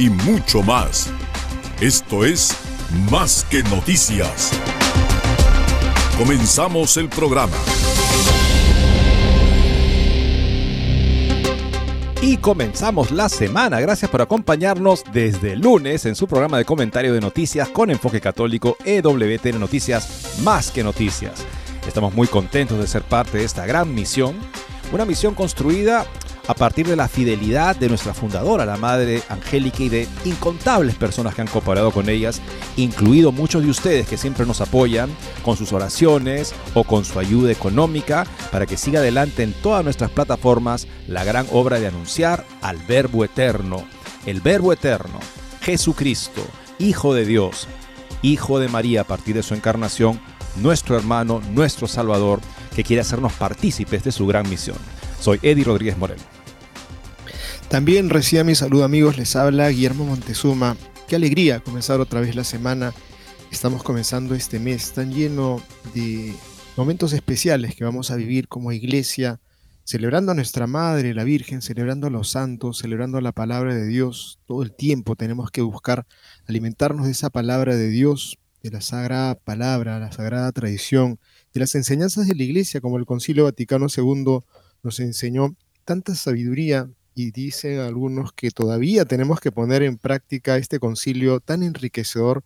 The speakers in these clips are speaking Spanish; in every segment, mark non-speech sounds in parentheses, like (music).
y mucho más. Esto es Más que Noticias. Comenzamos el programa. Y comenzamos la semana. Gracias por acompañarnos desde lunes en su programa de comentario de noticias con enfoque católico EWTN Noticias Más que Noticias. Estamos muy contentos de ser parte de esta gran misión, una misión construida a partir de la fidelidad de nuestra fundadora, la Madre Angélica, y de incontables personas que han cooperado con ellas, incluido muchos de ustedes que siempre nos apoyan con sus oraciones o con su ayuda económica para que siga adelante en todas nuestras plataformas la gran obra de anunciar al Verbo Eterno, el Verbo Eterno, Jesucristo, Hijo de Dios, Hijo de María a partir de su encarnación, nuestro hermano, nuestro Salvador, que quiere hacernos partícipes de su gran misión. Soy Eddie Rodríguez Moreno. También reciba mi saludo amigos, les habla Guillermo Montezuma. Qué alegría comenzar otra vez la semana. Estamos comenzando este mes tan lleno de momentos especiales que vamos a vivir como iglesia, celebrando a nuestra Madre, la Virgen, celebrando a los santos, celebrando la palabra de Dios. Todo el tiempo tenemos que buscar alimentarnos de esa palabra de Dios, de la sagrada palabra, la sagrada tradición, de las enseñanzas de la iglesia, como el Concilio Vaticano II nos enseñó tanta sabiduría, y dicen algunos que todavía tenemos que poner en práctica este concilio tan enriquecedor.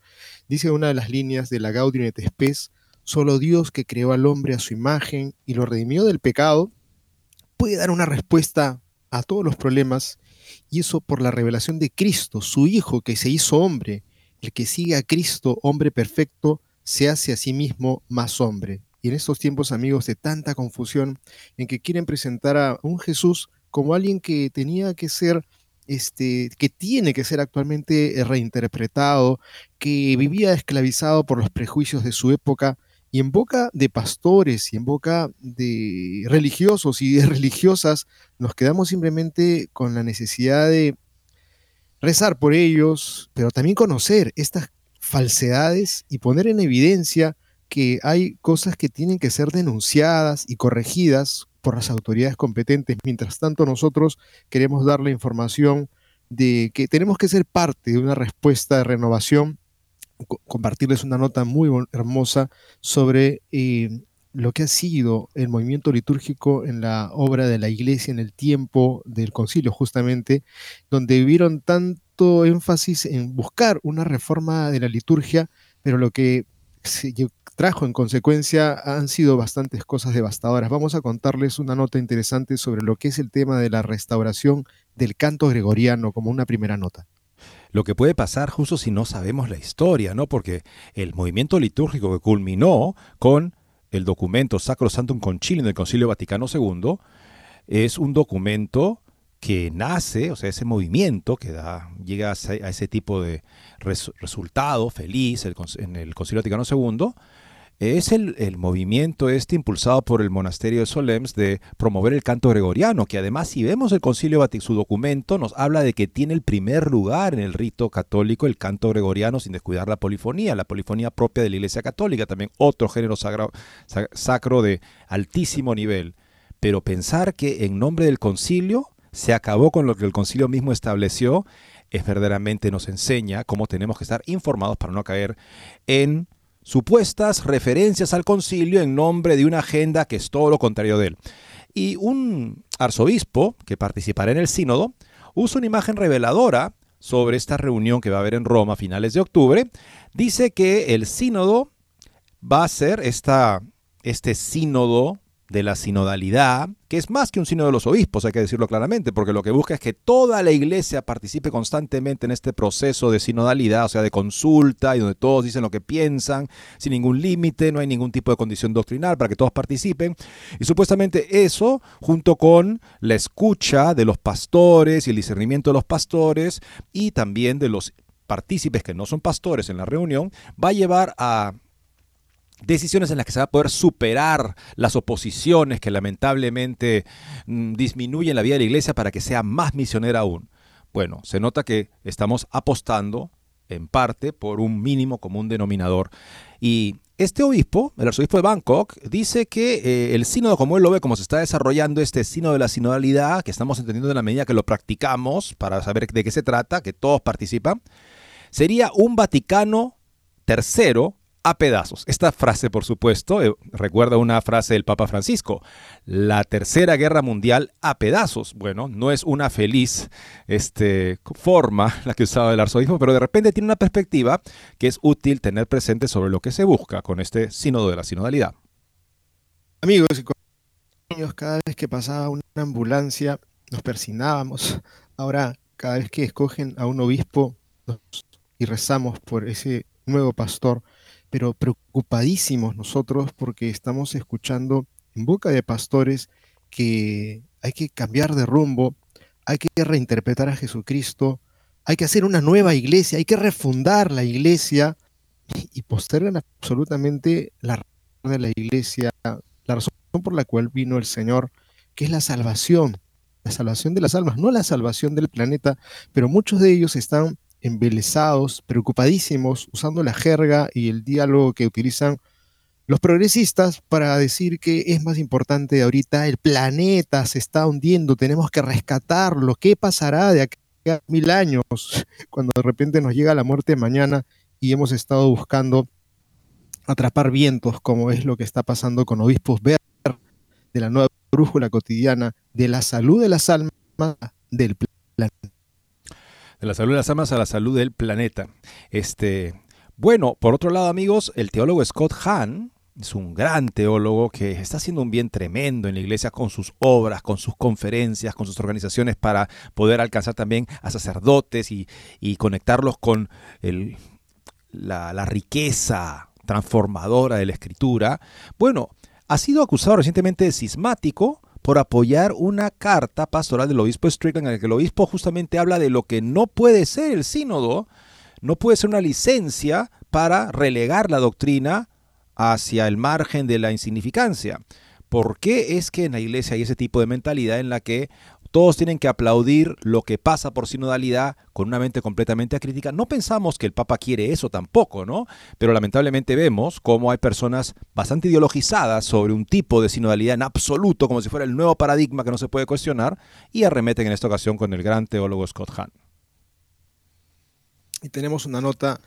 Dice una de las líneas de la Gaudium et Spes, solo Dios que creó al hombre a su imagen y lo redimió del pecado, puede dar una respuesta a todos los problemas, y eso por la revelación de Cristo, su Hijo que se hizo hombre. El que sigue a Cristo, hombre perfecto, se hace a sí mismo más hombre. Y en estos tiempos, amigos, de tanta confusión, en que quieren presentar a un Jesús como alguien que tenía que ser, este, que tiene que ser actualmente eh, reinterpretado, que vivía esclavizado por los prejuicios de su época, y en boca de pastores y en boca de religiosos y de (laughs) religiosas, nos quedamos simplemente con la necesidad de rezar por ellos, pero también conocer estas falsedades y poner en evidencia que hay cosas que tienen que ser denunciadas y corregidas por las autoridades competentes. Mientras tanto, nosotros queremos dar la información de que tenemos que ser parte de una respuesta de renovación, compartirles una nota muy hermosa sobre eh, lo que ha sido el movimiento litúrgico en la obra de la iglesia en el tiempo del concilio, justamente, donde vieron tanto énfasis en buscar una reforma de la liturgia, pero lo que trajo en consecuencia han sido bastantes cosas devastadoras. Vamos a contarles una nota interesante sobre lo que es el tema de la restauración del canto gregoriano como una primera nota. Lo que puede pasar justo si no sabemos la historia, ¿no? Porque el movimiento litúrgico que culminó con el documento Sacro Santum Concilium del Concilio Vaticano II es un documento que nace, o sea, ese movimiento que da, llega a ese, tipo de resultado feliz en el Concilio Vaticano II, es el, movimiento este impulsado por el monasterio de Solems de promover el canto gregoriano, que además si vemos el Concilio Vaticano, su documento nos habla de que tiene el primer lugar en el rito católico el canto gregoriano sin descuidar la polifonía, la polifonía propia de la Iglesia Católica, también otro género sacro de altísimo nivel. Pero pensar que en nombre del concilio se acabó con lo que el concilio mismo estableció, es verdaderamente nos enseña cómo tenemos que estar informados para no caer en supuestas referencias al concilio en nombre de una agenda que es todo lo contrario de él. Y un arzobispo que participará en el sínodo usa una imagen reveladora sobre esta reunión que va a haber en Roma a finales de octubre, dice que el sínodo va a ser esta, este sínodo de la sinodalidad, que es más que un sínodo de los obispos, hay que decirlo claramente, porque lo que busca es que toda la iglesia participe constantemente en este proceso de sinodalidad, o sea, de consulta, y donde todos dicen lo que piensan, sin ningún límite, no hay ningún tipo de condición doctrinal para que todos participen. Y supuestamente eso, junto con la escucha de los pastores y el discernimiento de los pastores, y también de los partícipes que no son pastores en la reunión, va a llevar a decisiones en las que se va a poder superar las oposiciones que lamentablemente mm, disminuyen la vida de la iglesia para que sea más misionera aún. Bueno, se nota que estamos apostando en parte por un mínimo común denominador. Y este obispo, el arzobispo de Bangkok, dice que eh, el sínodo, como él lo ve, como se está desarrollando este sínodo de la sinodalidad, que estamos entendiendo en la medida que lo practicamos para saber de qué se trata, que todos participan, sería un Vaticano tercero a pedazos. Esta frase, por supuesto, eh, recuerda una frase del Papa Francisco, la Tercera Guerra Mundial a pedazos. Bueno, no es una feliz este, forma (laughs) la que usaba el arzobispo, pero de repente tiene una perspectiva que es útil tener presente sobre lo que se busca con este sínodo de la sinodalidad. Amigos cada vez que pasaba una ambulancia nos persinábamos. Ahora, cada vez que escogen a un obispo y rezamos por ese nuevo pastor, pero preocupadísimos nosotros porque estamos escuchando en boca de pastores que hay que cambiar de rumbo, hay que reinterpretar a Jesucristo, hay que hacer una nueva iglesia, hay que refundar la iglesia y postergan absolutamente la razón de la iglesia, la razón por la cual vino el Señor, que es la salvación, la salvación de las almas, no la salvación del planeta, pero muchos de ellos están embelesados, preocupadísimos, usando la jerga y el diálogo que utilizan los progresistas para decir que es más importante ahorita el planeta se está hundiendo, tenemos que rescatarlo, ¿qué pasará de aquí a mil años (laughs) cuando de repente nos llega la muerte mañana y hemos estado buscando atrapar vientos como es lo que está pasando con obispos verdes de la nueva brújula cotidiana de la salud de las almas del planeta? La salud de las almas a la salud del planeta. Este, bueno, por otro lado, amigos, el teólogo Scott Hahn es un gran teólogo que está haciendo un bien tremendo en la iglesia con sus obras, con sus conferencias, con sus organizaciones para poder alcanzar también a sacerdotes y, conectarlos con la, la riqueza transformadora de la escritura. Bueno, ha sido acusado recientemente de cismático por apoyar una carta pastoral del obispo Strickland en la que el obispo justamente habla de lo que no puede ser el sínodo, no puede ser una licencia para relegar la doctrina hacia el margen de la insignificancia. ¿Por qué es que en la iglesia hay ese tipo de mentalidad en la que todos tienen que aplaudir lo que pasa por sinodalidad con una mente completamente acrítica. No pensamos que el Papa quiere eso tampoco, ¿no? Pero lamentablemente vemos cómo hay personas bastante ideologizadas sobre un tipo de sinodalidad en absoluto, como si fuera el nuevo paradigma que no se puede cuestionar, y arremeten en esta ocasión con el gran teólogo Scott Hahn. Y tenemos una nota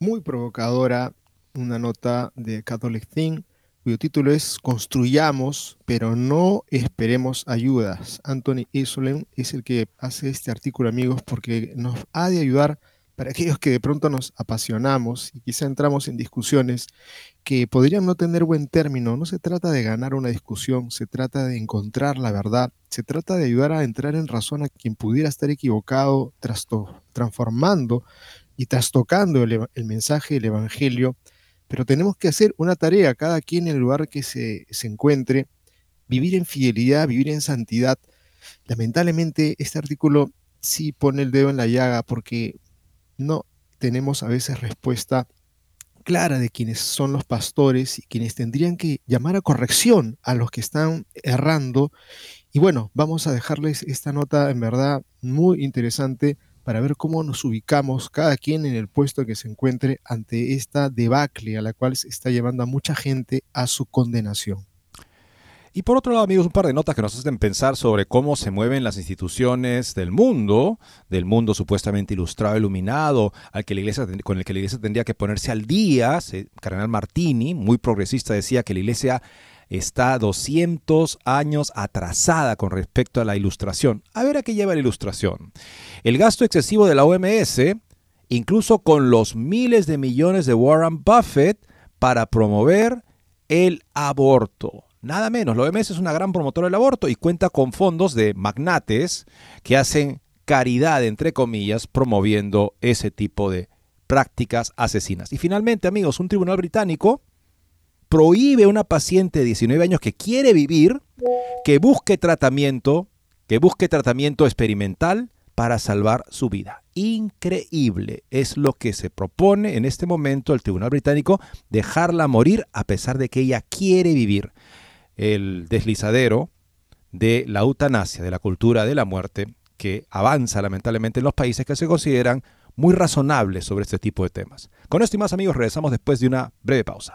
muy provocadora, una nota de Catholic Thing, cuyo título es Construyamos, pero no esperemos ayudas. Anthony Isolem es el que hace este artículo, amigos, porque nos ha de ayudar para aquellos que de pronto nos apasionamos y quizá entramos en discusiones que podrían no tener buen término. No se trata de ganar una discusión, se trata de encontrar la verdad, se trata de ayudar a entrar en razón a quien pudiera estar equivocado, transformando y trastocando el, el mensaje del Evangelio pero tenemos que hacer una tarea, cada quien en el lugar que se, encuentre, vivir en fidelidad, vivir en santidad. Lamentablemente este artículo sí pone el dedo en la llaga porque no tenemos a veces respuesta clara de quienes son los pastores y quienes tendrían que llamar a corrección a los que están errando. Y bueno, vamos a dejarles esta nota en verdad muy interesante para ver cómo nos ubicamos cada quien en el puesto que se encuentre ante esta debacle a la cual se está llevando a mucha gente a su condenación. Y por otro lado, amigos, un par de notas que nos hacen pensar sobre cómo se mueven las instituciones del mundo, del mundo supuestamente ilustrado, iluminado, al que la iglesia, con el que la iglesia tendría que ponerse al día. Cardenal Martini, muy progresista, decía que la iglesia está 200 años atrasada con respecto a la ilustración. A ver a qué lleva la ilustración. El gasto excesivo de la OMS, incluso con los miles de millones de Warren Buffett para promover el aborto. Nada menos, la OMS es una gran promotora del aborto y cuenta con fondos de magnates que hacen caridad, entre comillas, promoviendo ese tipo de prácticas asesinas. Y finalmente, amigos, un tribunal británico prohíbe a una paciente de 19 años que quiere vivir que busque tratamiento, que busque tratamiento experimental para salvar su vida. Increíble es lo que se propone en este momento el Tribunal Británico, dejarla morir a pesar de que ella quiere vivir. El deslizadero de la eutanasia, de la cultura de la muerte, que avanza lamentablemente en los países que se consideran muy razonables sobre este tipo de temas. Con esto y más amigos regresamos después de una breve pausa.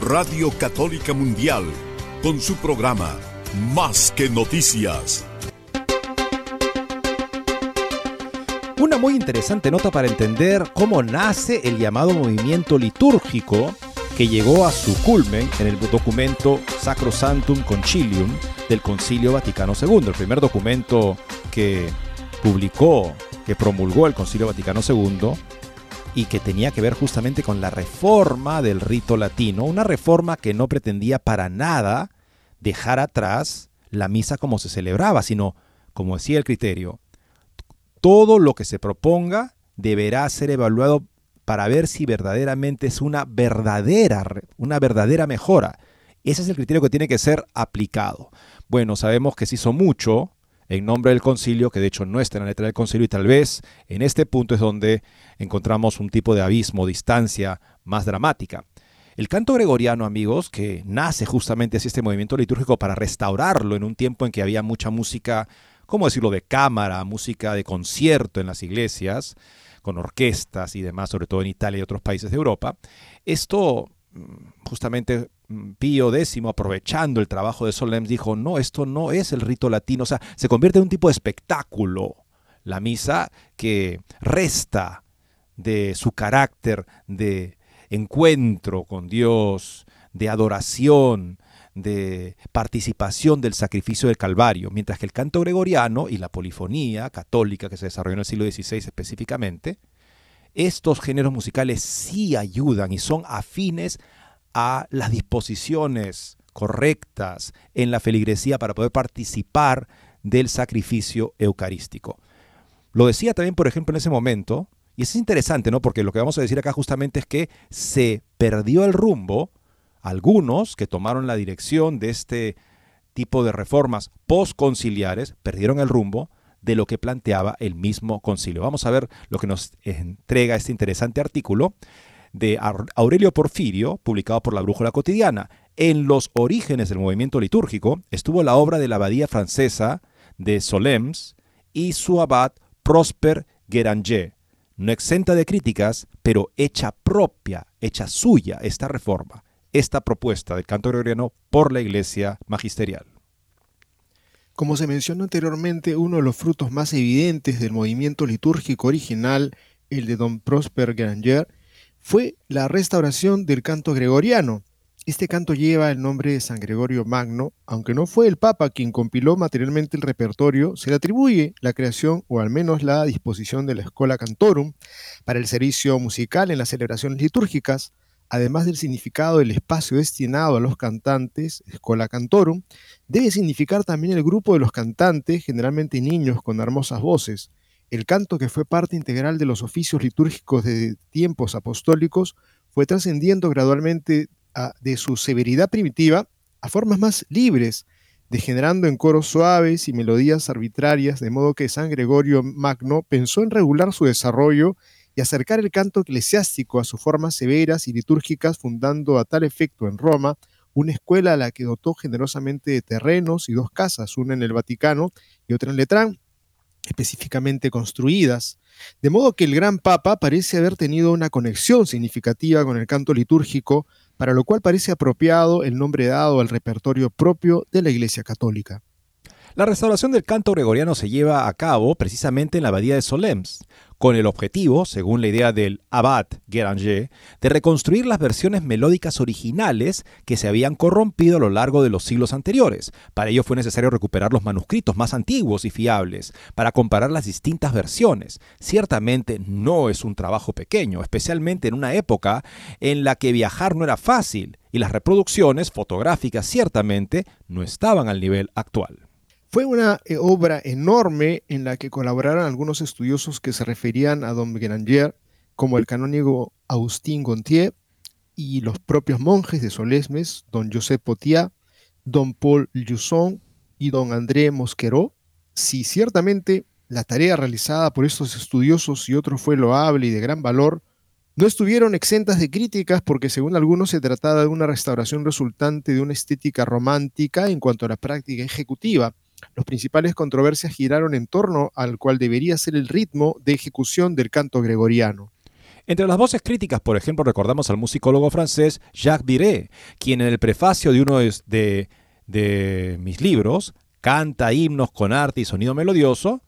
Radio Católica Mundial, con su programa Más que Noticias. Una muy interesante nota para entender cómo nace el llamado movimiento litúrgico que llegó a su culmen en el documento Sacrosanctum Concilium del Concilio Vaticano II, el primer documento que publicó, que promulgó el Concilio Vaticano II y que tenía que ver justamente con la reforma del rito latino, una reforma que no pretendía para nada dejar atrás la misa como se celebraba, sino, como decía el criterio, todo lo que se proponga deberá ser evaluado para ver si verdaderamente es una verdadera, una verdadera mejora. Ese es el criterio que tiene que ser aplicado. Bueno, sabemos que se hizo mucho en nombre del concilio, que de hecho no está en la letra del concilio, y tal vez en este punto es donde encontramos un tipo de abismo, distancia más dramática. El canto gregoriano, amigos, que nace justamente así este movimiento litúrgico para restaurarlo en un tiempo en que había mucha música, ¿cómo decirlo?, de cámara, música de concierto en las iglesias, con orquestas y demás, sobre todo en Italia y otros países de Europa. Esto mm, justamente Pío X, aprovechando el trabajo de Solems, dijo, no, esto no es el rito latino, o sea, se convierte en un tipo de espectáculo, la misa que resta de su carácter de encuentro con Dios, de adoración, de participación del sacrificio del Calvario, mientras que el canto gregoriano y la polifonía católica que se desarrolló en el siglo XVI específicamente, estos géneros musicales sí ayudan y son afines a las disposiciones correctas en la feligresía para poder participar del sacrificio eucarístico. Lo decía también, por ejemplo, en ese momento, y es interesante, ¿no? Porque lo que vamos a decir acá justamente es que se perdió el rumbo, algunos que tomaron la dirección de este tipo de reformas postconciliares perdieron el rumbo de lo que planteaba el mismo concilio. Vamos a ver lo que nos entrega este interesante artículo de Aurelio Porfirio, publicado por la Brújula Cotidiana. En los orígenes del movimiento litúrgico estuvo la obra de la abadía francesa de Solems y su abad Prosper Guéranger, no exenta de críticas, pero hecha propia, hecha suya esta reforma, esta propuesta del canto gregoriano por la Iglesia magisterial. Como se mencionó anteriormente, uno de los frutos más evidentes del movimiento litúrgico original, el de Don Prosper Granger, fue la restauración del canto gregoriano. Este canto lleva el nombre de San Gregorio Magno, aunque no fue el Papa quien compiló materialmente el repertorio, se le atribuye la creación o al menos la disposición de la Escola Cantorum para el servicio musical en las celebraciones litúrgicas, además del significado del espacio destinado a los cantantes, Escola Cantorum, debe significar también el grupo de los cantantes, generalmente niños con hermosas voces. El canto que fue parte integral de los oficios litúrgicos de tiempos apostólicos fue trascendiendo gradualmente de su severidad primitiva a formas más libres, degenerando en coros suaves y melodías arbitrarias, de modo que San Gregorio Magno pensó en regular su desarrollo y acercar el canto eclesiástico a sus formas severas y litúrgicas, fundando a tal efecto en Roma una escuela a la que dotó generosamente de terrenos y dos casas, una en el Vaticano y otra en Letrán, específicamente construidas, de modo que el gran papa parece haber tenido una conexión significativa con el canto litúrgico, para lo cual parece apropiado el nombre dado al repertorio propio de la Iglesia Católica. La restauración del canto gregoriano se lleva a cabo precisamente en la abadía de Solms, con el objetivo, según la idea del abad Guéranger, de reconstruir las versiones melódicas originales que se habían corrompido a lo largo de los siglos anteriores. Para ello fue necesario recuperar los manuscritos más antiguos y fiables para comparar las distintas versiones. Ciertamente no es un trabajo pequeño, especialmente en una época en la que viajar no era fácil y las reproducciones fotográficas ciertamente no estaban al nivel actual. Fue una eh, obra enorme en la que colaboraron algunos estudiosos que se referían a Don Berenger, como el canónigo Agustín Gontier y los propios monjes de Solesmes, Don José Potier, Don Paul Jusson y Don André Mosqueró. Si ciertamente la tarea realizada por estos estudiosos y otros fue loable y de gran valor, no estuvieron exentas de críticas porque según algunos se trataba de una restauración resultante de una estética romántica en cuanto a la práctica ejecutiva, las principales controversias giraron en torno al cual debería ser el ritmo de ejecución del canto gregoriano. Entre las voces críticas, por ejemplo, recordamos al musicólogo francés Jacques Viret, quien en el prefacio de uno de, de mis libros canta himnos con arte y sonido melodioso,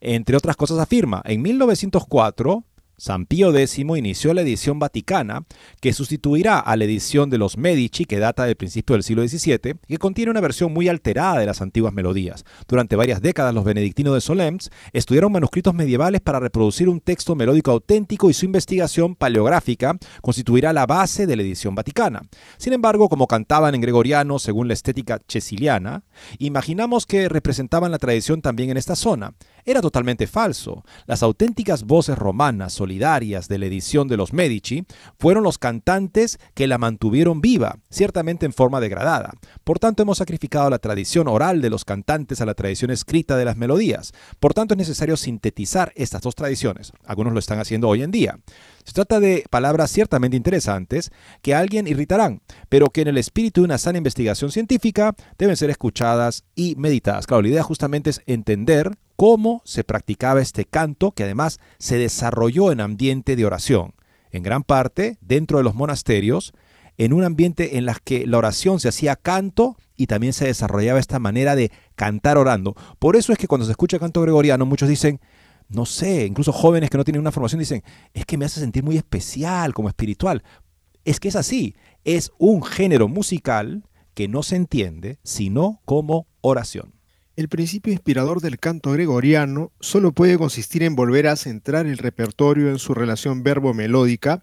entre otras cosas afirma, en 1904 San Pío X inició la edición vaticana, que sustituirá a la edición de los Medici, que data del principio del siglo XVII, y que contiene una versión muy alterada de las antiguas melodías. Durante varias décadas, los benedictinos de Solms estudiaron manuscritos medievales para reproducir un texto melódico auténtico y su investigación paleográfica constituirá la base de la edición vaticana. Sin embargo, como cantaban en gregoriano según la estética chesiliana, imaginamos que representaban la tradición también en esta zona. Era totalmente falso. Las auténticas voces romanas solidarias de la edición de los Medici fueron los cantantes que la mantuvieron viva, ciertamente en forma degradada. Por tanto, hemos sacrificado la tradición oral de los cantantes a la tradición escrita de las melodías. Por tanto, es necesario sintetizar estas dos tradiciones. Algunos lo están haciendo hoy en día. Se trata de palabras ciertamente interesantes que a alguien irritarán, pero que en el espíritu de una sana investigación científica deben ser escuchadas y meditadas. Claro, la idea justamente es entender cómo se practicaba este canto que además se desarrolló en ambiente de oración, en gran parte dentro de los monasterios, en un ambiente en el que la oración se hacía canto y también se desarrollaba esta manera de cantar orando. Por eso es que cuando se escucha canto gregoriano muchos dicen, no sé, incluso jóvenes que no tienen una formación dicen, es que me hace sentir muy especial, como espiritual. Es que es así, es un género musical que no se entiende sino como oración. El principio inspirador del canto gregoriano solo puede consistir en volver a centrar el repertorio en su relación verbo-melódica,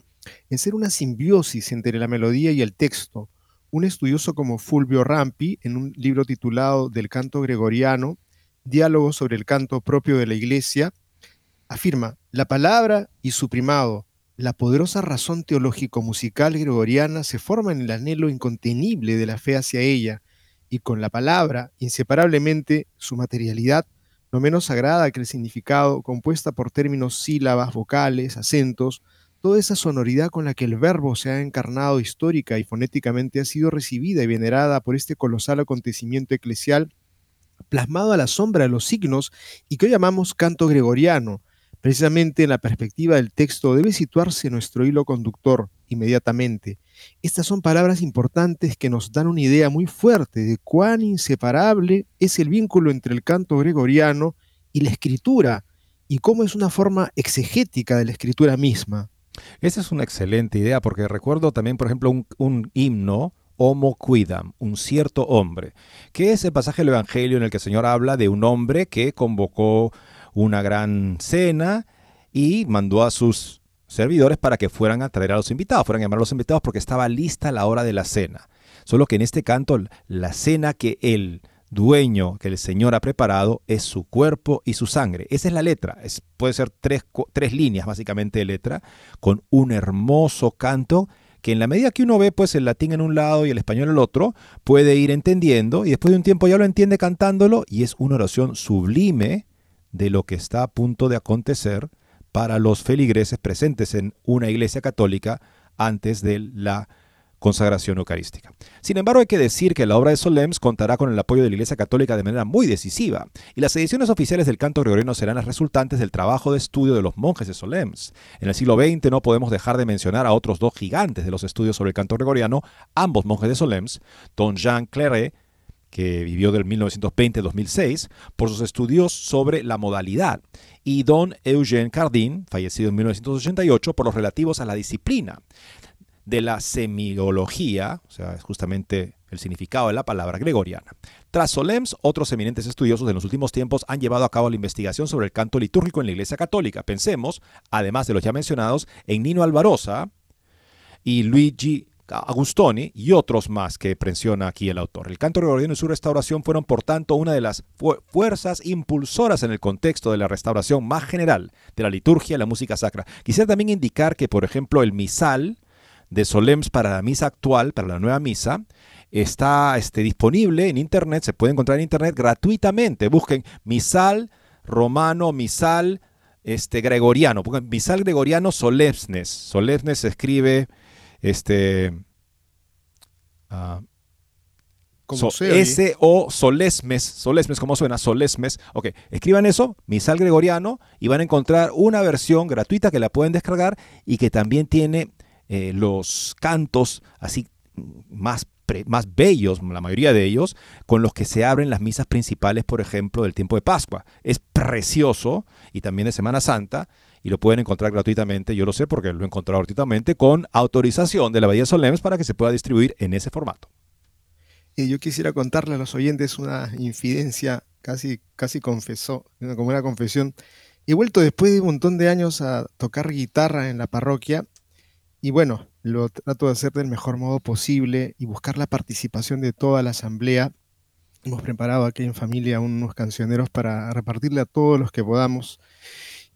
en ser una simbiosis entre la melodía y el texto. Un estudioso como Fulvio Rampi, en un libro titulado Del canto gregoriano, Diálogo sobre el canto propio de la Iglesia, afirma, la palabra y su primado, la poderosa razón teológico-musical gregoriana se forma en el anhelo incontenible de la fe hacia ella, y con la palabra, inseparablemente, su materialidad, no menos sagrada que el significado, compuesta por términos sílabas, vocales, acentos, toda esa sonoridad con la que el verbo se ha encarnado histórica y fonéticamente ha sido recibida y venerada por este colosal acontecimiento eclesial, plasmado a la sombra de los signos y que hoy llamamos canto gregoriano, Precisamente en la perspectiva del texto debe situarse nuestro hilo conductor inmediatamente. Estas son palabras importantes que nos dan una idea muy fuerte de cuán inseparable es el vínculo entre el canto gregoriano y la escritura, y cómo es una forma exegética de la escritura misma. Esa es una excelente idea, porque recuerdo también, por ejemplo, un, himno, Homo Quidam, un cierto hombre, que es el pasaje del Evangelio en el que el Señor habla de un hombre que convocó una gran cena y mandó a sus servidores para que fueran a traer a los invitados, fueran a llamar a los invitados porque estaba lista la hora de la cena. Solo que en este canto la cena que el dueño, que el Señor ha preparado, es su cuerpo y su sangre. Esa es la letra. Es, puede ser tres, tres líneas básicamente de letra, con un hermoso canto que en la medida que uno ve pues el latín en un lado y el español en el otro, puede ir entendiendo y después de un tiempo ya lo entiende cantándolo y es una oración sublime de lo que está a punto de acontecer para los feligreses presentes en una iglesia católica antes de la consagración eucarística. Sin embargo, hay que decir que la obra de Solems contará con el apoyo de la Iglesia Católica de manera muy decisiva, y las ediciones oficiales del canto gregoriano serán las resultantes del trabajo de estudio de los monjes de Solems. En el siglo XX no podemos dejar de mencionar a otros dos gigantes de los estudios sobre el canto gregoriano, ambos monjes de Solems, don Jean Claret, que vivió del 1920 2006, por sus estudios sobre la modalidad, y don Eugène Cardin, fallecido en 1988, por los relativos a la disciplina de la semiología, o sea, es justamente el significado de la palabra gregoriana. Tras Solems, otros eminentes estudiosos de los últimos tiempos han llevado a cabo la investigación sobre el canto litúrgico en la Iglesia Católica. Pensemos, además de los ya mencionados, en Nino Alvarosa y Luigi Agustoni y otros más que menciona aquí el autor. El canto gregoriano y su restauración fueron, por tanto, una de las fuerzas impulsoras en el contexto de la restauración más general de la liturgia y la música sacra. Quisiera también indicar que, por ejemplo, el misal, de Solems para la misa actual, para la nueva misa, está este, disponible en internet, se puede encontrar en internet gratuitamente. Busquen misal romano, misal este, gregoriano, misal gregoriano solemnes. Solemnes se escribe este, uh, S o solesmes, solesmes, ¿cómo suena? Solesmes. Ok, escriban eso, misal gregoriano, y van a encontrar una versión gratuita que la pueden descargar y que también tiene eh, los cantos así más, más bellos, la mayoría de ellos, con los que se abren las misas principales, por ejemplo, del tiempo de Pascua. Es precioso y también de Semana Santa y lo pueden encontrar gratuitamente. Yo lo sé porque lo he encontrado gratuitamente con autorización de la Bahía Solemes para que se pueda distribuir en ese formato. Y yo quisiera contarle a los oyentes una infidencia, casi, casi confesó, como una confesión. He vuelto después de un montón de años a tocar guitarra en la parroquia y bueno, lo trato de hacer del mejor modo posible y buscar la participación de toda la asamblea. Hemos preparado aquí en familia unos cancioneros para repartirle a todos los que podamos.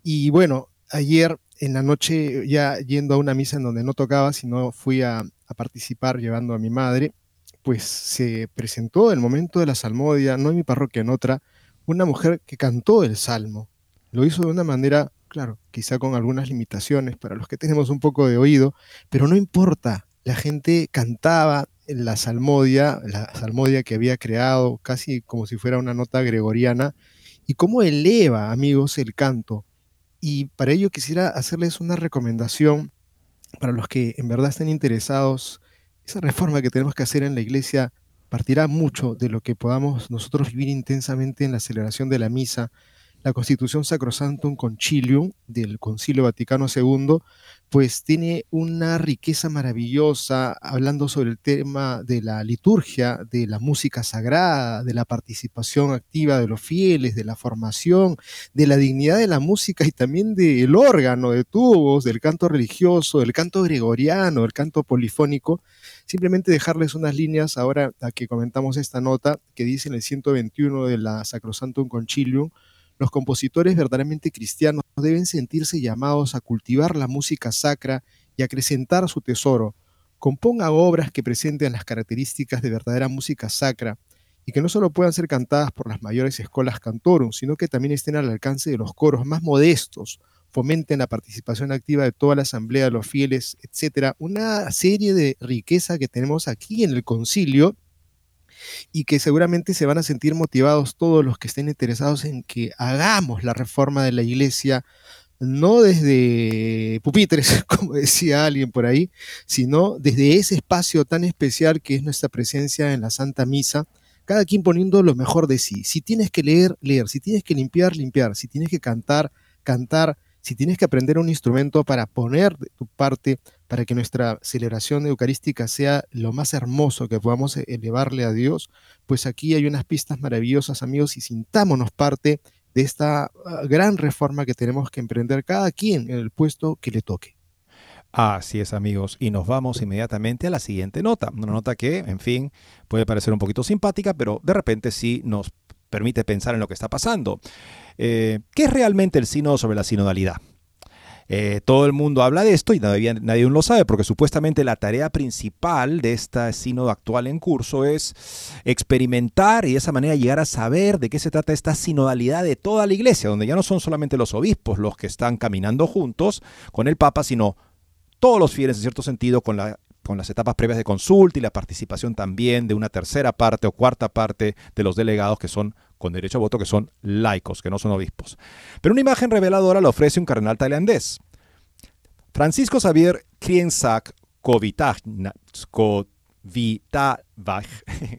Y bueno, ayer en la noche, ya yendo a una misa en donde no tocaba, sino fui a, participar llevando a mi madre, pues se presentó el momento de la salmodia, no en mi parroquia, en otra, una mujer que cantó el salmo. Lo hizo de una manera claro, quizá con algunas limitaciones para los que tenemos un poco de oído, pero no importa, la gente cantaba la salmodia, la salmodia que había creado casi como si fuera una nota gregoriana, y cómo eleva, amigos, el canto. Y para ello quisiera hacerles una recomendación para los que en verdad estén interesados. Esa reforma que tenemos que hacer en la iglesia partirá mucho de lo que podamos nosotros vivir intensamente en la celebración de la misa, la Constitución Sacrosantum Concilium del Concilio Vaticano II, pues tiene una riqueza maravillosa hablando sobre el tema de la liturgia, de la música sagrada, de la participación activa de los fieles, de la formación, de la dignidad de la música y también del órgano de tubos, del canto religioso, del canto gregoriano, del canto polifónico. Simplemente dejarles unas líneas ahora a que comentamos esta nota que dice en el 121 de la Sacrosantum Concilium, los compositores verdaderamente cristianos deben sentirse llamados a cultivar la música sacra y acrecentar su tesoro. Componga obras que presenten las características de verdadera música sacra y que no solo puedan ser cantadas por las mayores escuelas cantorum, sino que también estén al alcance de los coros más modestos, fomenten la participación activa de toda la asamblea de los fieles, etcétera. Una serie de riqueza que tenemos aquí en el concilio y que seguramente se van a sentir motivados todos los que estén interesados en que hagamos la reforma de la iglesia no desde pupitres, (laughs) como decía alguien por ahí, sino desde ese espacio tan especial que es nuestra presencia en la Santa Misa, cada quien poniendo lo mejor de sí. Si tienes que leer, leer, si tienes que limpiar, limpiar, si tienes que cantar, cantar, si tienes que aprender un instrumento para poner de tu parte, para que nuestra celebración eucarística sea lo más hermoso que podamos elevarle a Dios, pues aquí hay unas pistas maravillosas, amigos, y sintámonos parte de esta ah, gran reforma que tenemos que emprender cada quien en el puesto que le toque. Así es, amigos. Y nos vamos inmediatamente a la siguiente nota. Una nota que, en fin, puede parecer un poquito simpática, pero de repente sí nos permite pensar en lo que está pasando. Eh, ¿Qué es realmente el sínodo sobre la sinodalidad? Eh, todo el mundo habla de esto y nadie, nadie lo sabe, porque supuestamente la tarea principal de este sínodo actual en curso es experimentar y de esa manera llegar a saber de qué se trata esta sinodalidad de toda la iglesia, donde ya no son solamente los obispos los que están caminando juntos con el Papa, sino todos los fieles en cierto sentido con la con las etapas previas de consulta y la participación también de una tercera parte o cuarta parte de los delegados que son con derecho a voto, que son laicos, que no son obispos. Pero una imagen reveladora la ofrece un cardenal tailandés. Francisco Xavier Kriensak Kovitavach,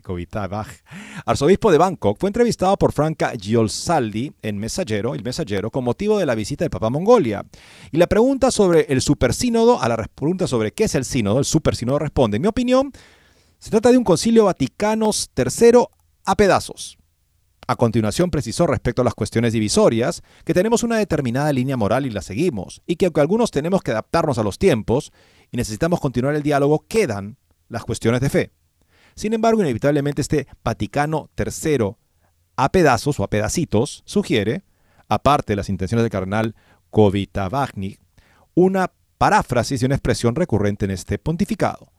(laughs) arzobispo de Bangkok, fue entrevistado por Franca Giolsaldi en Mensajero, el Mensajero, con motivo de la visita del Papa a Mongolia. Y la pregunta sobre el supersínodo, a la pregunta sobre qué es el sínodo, el supersínodo responde, en mi opinión, se trata de un concilio Vaticano III a pedazos. A continuación precisó respecto a las cuestiones divisorias que tenemos una determinada línea moral y la seguimos, y que aunque algunos tenemos que adaptarnos a los tiempos y necesitamos continuar el diálogo, quedan las cuestiones de fe. Sin embargo, inevitablemente este Vaticano III a pedazos o a pedacitos sugiere, aparte de las intenciones del cardenal Kovitavagni, una paráfrasis y una expresión recurrente en este pontificado,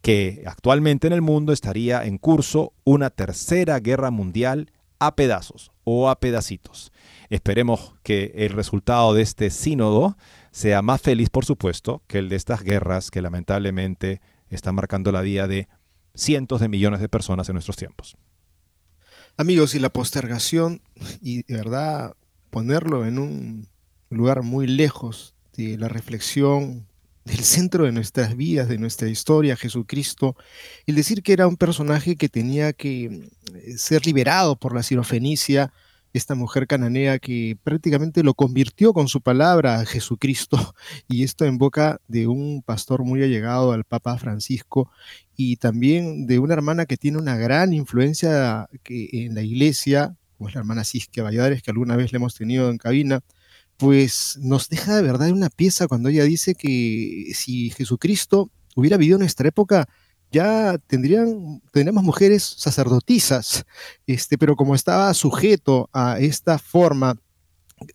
que actualmente en el mundo estaría en curso una tercera guerra mundial a pedazos o a pedacitos. Esperemos que el resultado de este sínodo sea más feliz, por supuesto, que el de estas guerras que lamentablemente están marcando la vida de cientos de millones de personas en nuestros tiempos. Amigos, y la postergación, y de verdad ponerlo en un lugar muy lejos de la reflexión del centro de nuestras vidas, de nuestra historia, Jesucristo, el decir que era un personaje que tenía que eh, ser liberado por la sirofenicia, esta mujer cananea que prácticamente lo convirtió con su palabra a Jesucristo, (laughs) y esto en boca de un pastor muy allegado al Papa Francisco y también de una hermana que tiene una gran influencia en la iglesia, como es la hermana Cisque Valladares, que alguna vez le hemos tenido en cabina, pues nos deja de verdad una pieza cuando ella dice que si Jesucristo hubiera vivido en nuestra época, ya tendrían, tendríamos mujeres sacerdotisas, este, pero como estaba sujeto a esta forma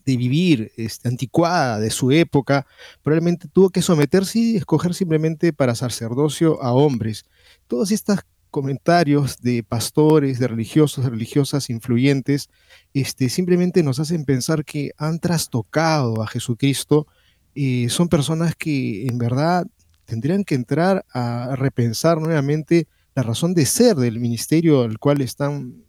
de vivir este, anticuada de su época, probablemente tuvo que someterse y escoger simplemente para sacerdocio a hombres. Todos estos comentarios de pastores, de religiosos, de religiosas influyentes, este, simplemente nos hacen pensar que han trastocado a Jesucristo. Eh, son personas que en verdad tendrían que entrar a repensar nuevamente la razón de ser del ministerio en el cual están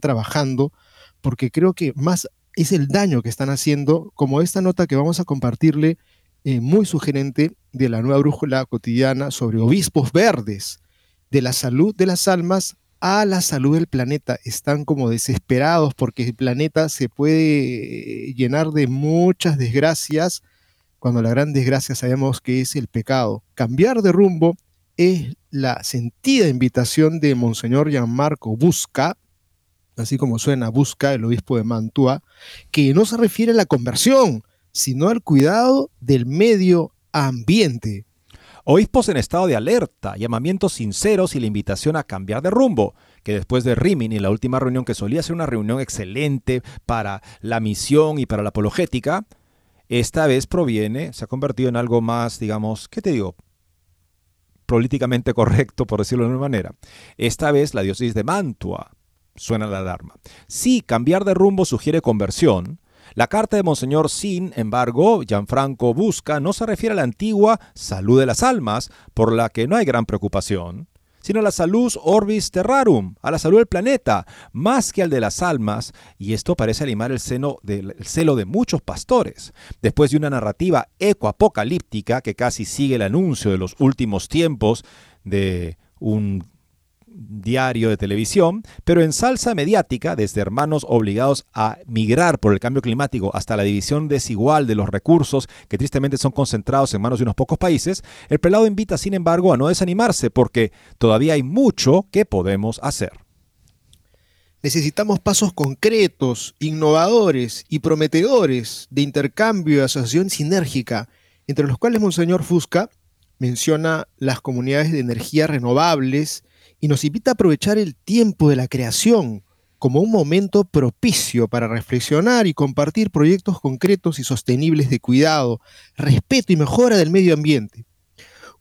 trabajando, porque creo que más es el daño que están haciendo, como esta nota que vamos a compartirle, eh, muy sugerente de la nueva brújula cotidiana sobre obispos verdes, de la salud de las almas a la salud del planeta. Están como desesperados porque el planeta se puede llenar de muchas desgracias cuando la gran desgracia sabemos que es el pecado. Cambiar de rumbo es la sentida invitación de Monseñor Gianmarco Busca, así como suena Busca, el obispo de Mantua, que no se refiere a la conversión, sino al cuidado del medio ambiente. Obispos en estado de alerta, llamamientos sinceros y la invitación a cambiar de rumbo, que después de Rimini, la última reunión que solía ser una reunión excelente para la misión y para la apologética, esta vez proviene, se ha convertido en algo más, digamos, ¿qué te digo? políticamente correcto, por decirlo de una manera. Esta vez la diócesis de Mantua suena la alarma. Si cambiar de rumbo sugiere conversión, la carta de Monseñor Sin embargo, Gianfranco Busca no se refiere a la antigua salud de las almas, por la que no hay gran preocupación, sino a la salud orbis terrarum, a la salud del planeta, más que al de las almas, y esto parece animar el, el celo de muchos pastores. Después de una narrativa ecoapocalíptica que casi sigue el anuncio de los últimos tiempos de un diario de televisión, pero en salsa mediática, desde hermanos obligados a migrar por el cambio climático hasta la división desigual de los recursos que tristemente son concentrados en manos de unos pocos países, el prelado invita, sin embargo, a no desanimarse porque todavía hay mucho que podemos hacer. Necesitamos pasos concretos, innovadores y prometedores de intercambio y asociación sinérgica, entre los cuales Monseñor Fusca menciona las comunidades de energía renovables, y nos invita a aprovechar el tiempo de la creación como un momento propicio para reflexionar y compartir proyectos concretos y sostenibles de cuidado, respeto y mejora del medio ambiente.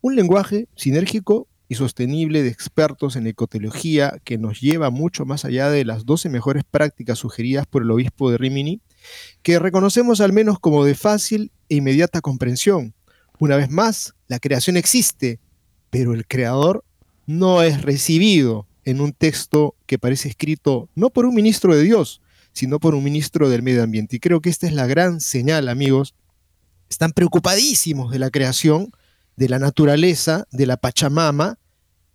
Un lenguaje sinérgico y sostenible de expertos en ecoteología que nos lleva mucho más allá de las 12 mejores prácticas sugeridas por el obispo de Rimini, que reconocemos al menos como de fácil e inmediata comprensión. Una vez más, la creación existe, pero el creador no es recibido en un texto que parece escrito no por un ministro de Dios, sino por un ministro del medio ambiente. Y creo que esta es la gran señal, amigos. Están preocupadísimos de la creación, de la naturaleza, de la Pachamama,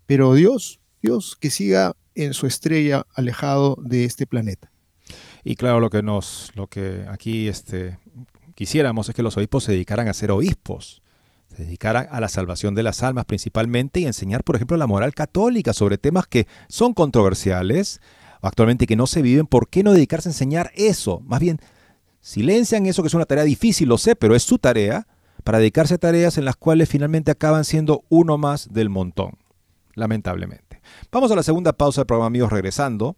pero Dios, Dios que siga en su estrella alejado de este planeta. Y claro, lo que nos, lo que aquí este, quisiéramos es que los obispos se dedicaran a ser obispos, se a la salvación de las almas principalmente y enseñar, por ejemplo, la moral católica sobre temas que son controversiales actualmente que no se viven, ¿por qué no dedicarse a enseñar eso? Más bien, silencian eso que es una tarea difícil, lo sé, pero es su tarea para dedicarse a tareas en las cuales finalmente acaban siendo uno más del montón, lamentablemente. Vamos a la segunda pausa del programa, amigos, regresando.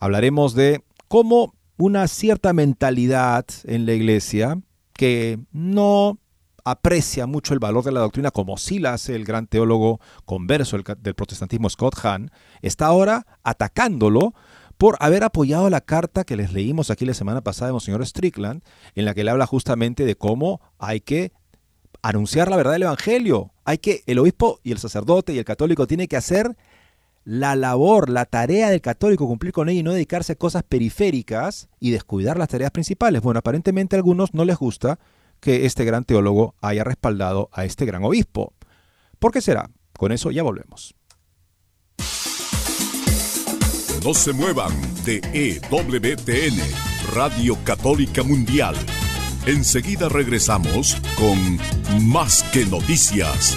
Hablaremos de cómo una cierta mentalidad en la iglesia que no aprecia mucho el valor de la doctrina, como sí la hace el gran teólogo converso del protestantismo Scott Hahn, está ahora atacándolo por haber apoyado la carta que les leímos aquí la semana pasada de Monseñor Strickland, en la que le habla justamente de cómo hay que anunciar la verdad del Evangelio. Hay que, el obispo y el sacerdote y el católico tienen que hacer la labor, la tarea del católico, cumplir con ella y no dedicarse a cosas periféricas y descuidar las tareas principales. Bueno, aparentemente a algunos no les gusta que este gran teólogo haya respaldado a este gran obispo. ¿Por qué será? Con eso ya volvemos. No se muevan de EWTN, Radio Católica Mundial. Enseguida regresamos con Más que Noticias.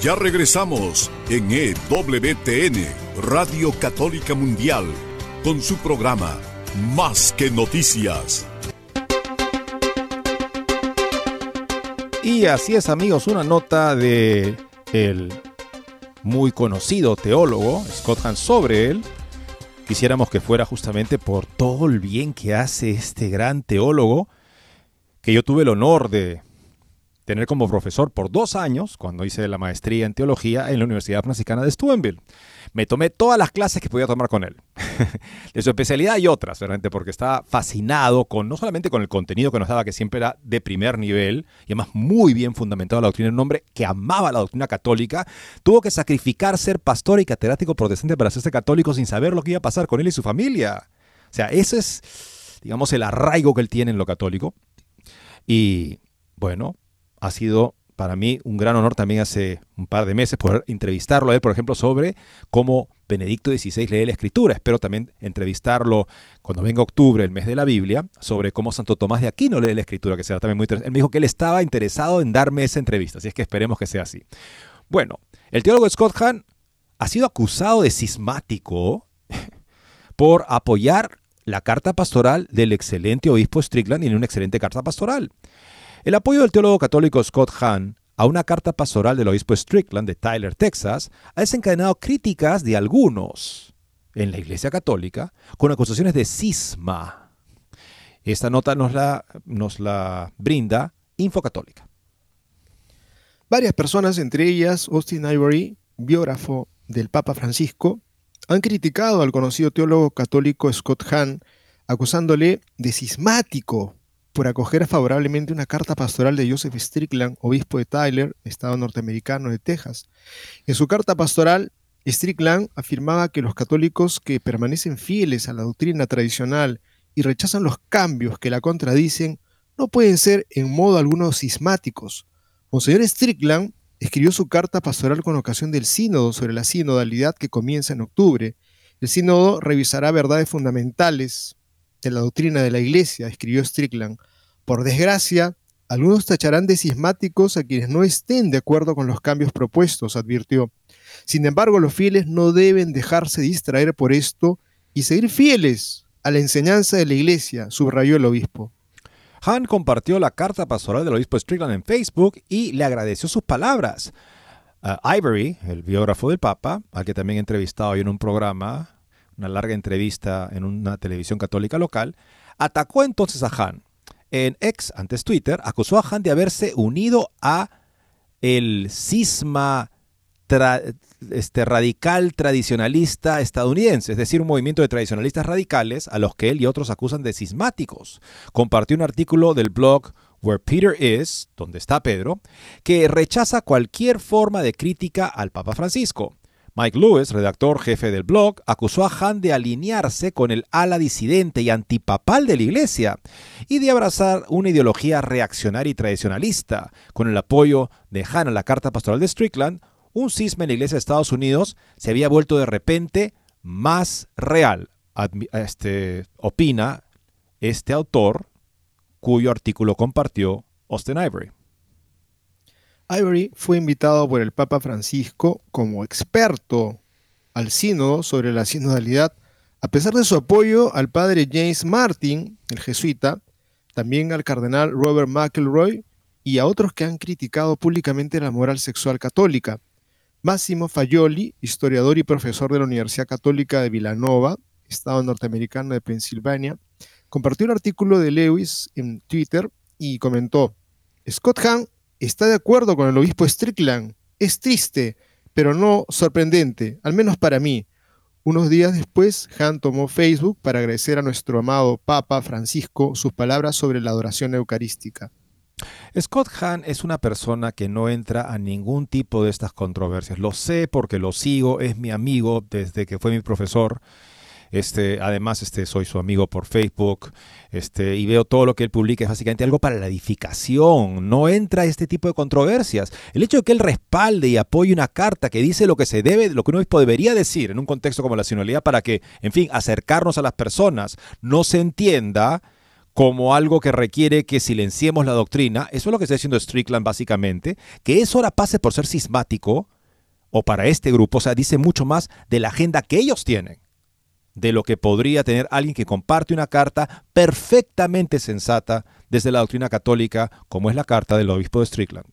Ya regresamos en EWTN, Radio Católica Mundial, con su programa Más que Noticias. Y así es, amigos, una nota de el muy conocido teólogo Scott Hahn sobre él. Quisiéramos que fuera justamente por todo el bien que hace este gran teólogo, que yo tuve el honor de tener como profesor por dos años, cuando hice la maestría en teología en la Universidad Franciscana de Steubenville. me tomé todas las clases que podía tomar con él. (laughs) de su especialidad y otras, realmente, porque estaba fascinado con, no solamente con el contenido que nos daba, que siempre era de primer nivel, y además muy bien fundamentado la doctrina, un hombre que amaba la doctrina católica, tuvo que sacrificar ser pastor y catedrático protestante para hacerse católico sin saber lo que iba a pasar con él y su familia. O sea, ese es, digamos, el arraigo que él tiene en lo católico. Y bueno, ha sido para mí un gran honor también hace un par de meses poder entrevistarlo a por ejemplo, sobre cómo Benedicto XVI lee la Escritura. Espero también entrevistarlo cuando venga octubre, el mes de la Biblia, sobre cómo Santo Tomás de Aquino lee la Escritura, que será también muy interesante. Él me dijo que él estaba interesado en darme esa entrevista, así es que esperemos que sea así. Bueno, el teólogo Scott Hahn ha sido acusado de cismático (laughs) por apoyar la carta pastoral del excelente obispo Strickland y en una excelente carta pastoral. El apoyo del teólogo católico Scott Hahn a una carta pastoral del obispo Strickland de Tyler, Texas, ha desencadenado críticas de algunos en la Iglesia Católica con acusaciones de cisma. Esta nota nos la, nos la brinda Infocatólica. Varias personas, entre ellas Austin Ivory, biógrafo del Papa Francisco, han criticado al conocido teólogo católico Scott Hahn, acusándole de cismático por acoger favorablemente una carta pastoral de Joseph Strickland, obispo de Tyler, estado norteamericano de Texas. En su carta pastoral, Strickland afirmaba que los católicos que permanecen fieles a la doctrina tradicional y rechazan los cambios que la contradicen no pueden ser en modo alguno cismáticos. Monseñor Strickland escribió su carta pastoral con ocasión del sínodo sobre la sinodalidad que comienza en octubre. El sínodo revisará verdades fundamentales de la doctrina de la Iglesia, escribió Strickland. Por desgracia, algunos tacharán de cismáticos a quienes no estén de acuerdo con los cambios propuestos, advirtió. Sin embargo, los fieles no deben dejarse distraer por esto y seguir fieles a la enseñanza de la Iglesia, subrayó el obispo. Han compartió la carta pastoral del obispo Strickland en Facebook y le agradeció sus palabras. Ivory, el biógrafo del Papa, al que también he entrevistado hoy en un programa, una larga entrevista en una televisión católica local, atacó entonces a Han. En ex, antes Twitter, acusó a Han de haberse unido a el cisma este, radical tradicionalista estadounidense, es decir, un movimiento de tradicionalistas radicales a los que él y otros acusan de cismáticos. Compartió un artículo del blog Where Peter Is, donde está Pedro, que rechaza cualquier forma de crítica al Papa Francisco. Mike Lewis, redactor jefe del blog, acusó a Han de alinearse con el ala disidente y antipapal de la Iglesia y de abrazar una ideología reaccionaria y tradicionalista. Con el apoyo de Han a la Carta Pastoral de Strickland, un cisma en la Iglesia de Estados Unidos se había vuelto de repente más real, este, opina este autor, cuyo artículo compartió Austin Ivory. Ivory fue invitado por el Papa Francisco como experto al sínodo sobre la sinodalidad, a pesar de su apoyo al padre James Martin, el jesuita, también al cardenal Robert McElroy y a otros que han criticado públicamente la moral sexual católica. Máximo Fayoli, historiador y profesor de la Universidad Católica de Villanova, estado norteamericano de Pensilvania, compartió un artículo de Lewis en Twitter y comentó, Scott Hahn está de acuerdo con el obispo Strickland. Es triste, pero no sorprendente, al menos para mí. Unos días después, Han tomó Facebook para agradecer a nuestro amado Papa Francisco sus palabras sobre la adoración eucarística. Scott Hahn es una persona que no entra a ningún tipo de estas controversias. Lo sé porque lo sigo, es mi amigo desde que fue mi profesor este, además, este, soy su amigo por Facebook este, y veo todo lo que él publica es básicamente algo para la edificación. No entra este tipo de controversias. El hecho de que él respalde y apoye una carta que dice lo que se debe, lo que un obispo debería decir en un contexto como la sinodalidad para que, en fin, acercarnos a las personas, no se entienda como algo que requiere que silenciemos la doctrina. Eso es lo que está diciendo Strickland básicamente. Que eso ahora pase por ser sismático o para este grupo, o sea, dice mucho más de la agenda que ellos tienen de lo que podría tener alguien que comparte una carta perfectamente sensata desde la doctrina católica, como es la carta del obispo de Strickland.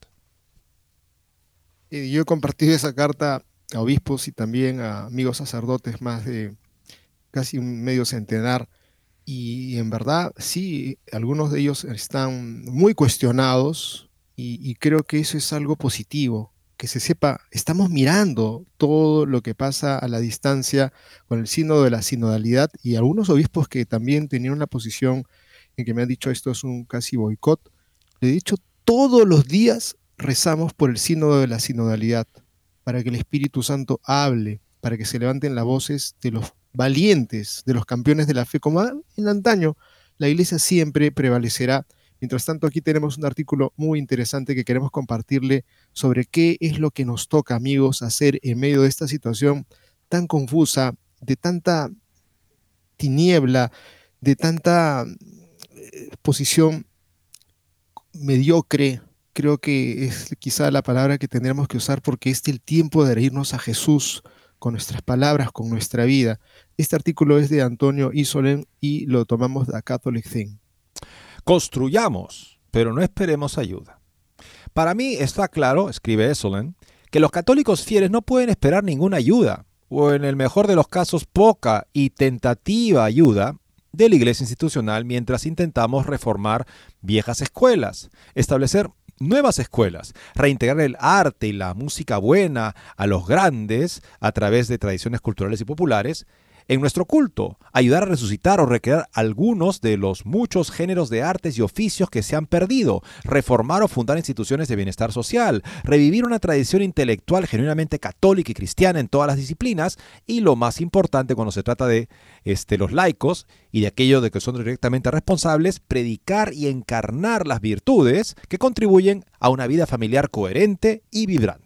Yo he compartido esa carta a obispos y también a amigos sacerdotes, más de casi un medio centenar, y en verdad sí, algunos de ellos están muy cuestionados y creo que eso es algo positivo, que se sepa, estamos mirando todo lo que pasa a la distancia con el signo de la sinodalidad y algunos obispos que también tenían una posición en que me han dicho esto es un casi boicot, le he dicho todos los días rezamos por el sínodo de la sinodalidad, para que el Espíritu Santo hable, para que se levanten las voces de los valientes, de los campeones de la fe, como en antaño, la iglesia siempre prevalecerá. Mientras tanto, aquí tenemos un artículo muy interesante que queremos compartirle sobre qué es lo que nos toca, amigos, hacer en medio de esta situación tan confusa, de tanta tiniebla, de tanta eh, posición mediocre, creo que es quizá la palabra que tendremos que usar porque es el tiempo de irnos a Jesús con nuestras palabras, con nuestra vida. Este artículo es de Antonio Isolen y lo tomamos de Catholic Thing. Construyamos, pero no esperemos ayuda. Para mí está claro, escribe Isolen, que los católicos fieles no pueden esperar ninguna ayuda, o en el mejor de los casos poca y tentativa ayuda, de la iglesia institucional mientras intentamos reformar viejas escuelas, establecer nuevas escuelas, reintegrar el arte y la música buena a los grandes a través de tradiciones culturales y populares en nuestro culto, ayudar a resucitar o recrear algunos de los muchos géneros de artes y oficios que se han perdido, reformar o fundar instituciones de bienestar social, revivir una tradición intelectual genuinamente católica y cristiana en todas las disciplinas y lo más importante cuando se trata de este, los laicos y de aquellos de que son directamente responsables, predicar y encarnar las virtudes que contribuyen a una vida familiar coherente y vibrante.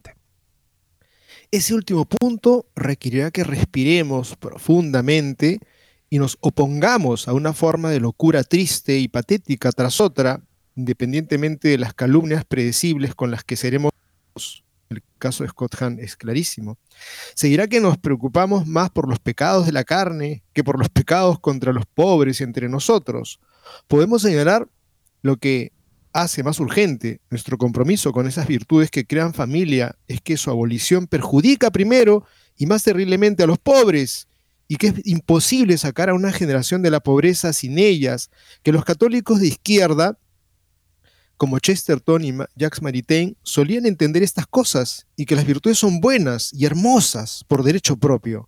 Ese último punto requerirá que respiremos profundamente y nos opongamos a una forma de locura triste y patética tras otra, independientemente de las calumnias predecibles con las que seremos. El caso de Scott Hahn es clarísimo. Seguirá que nos preocupamos más por los pecados de la carne que por los pecados contra los pobres entre nosotros. Podemos señalar lo que hace más urgente nuestro compromiso con esas virtudes que crean familia es que su abolición perjudica primero y más terriblemente a los pobres y que es imposible sacar a una generación de la pobreza sin ellas, que los católicos de izquierda, como Chesterton y Jacques Maritain, solían entender estas cosas y que las virtudes son buenas y hermosas por derecho propio.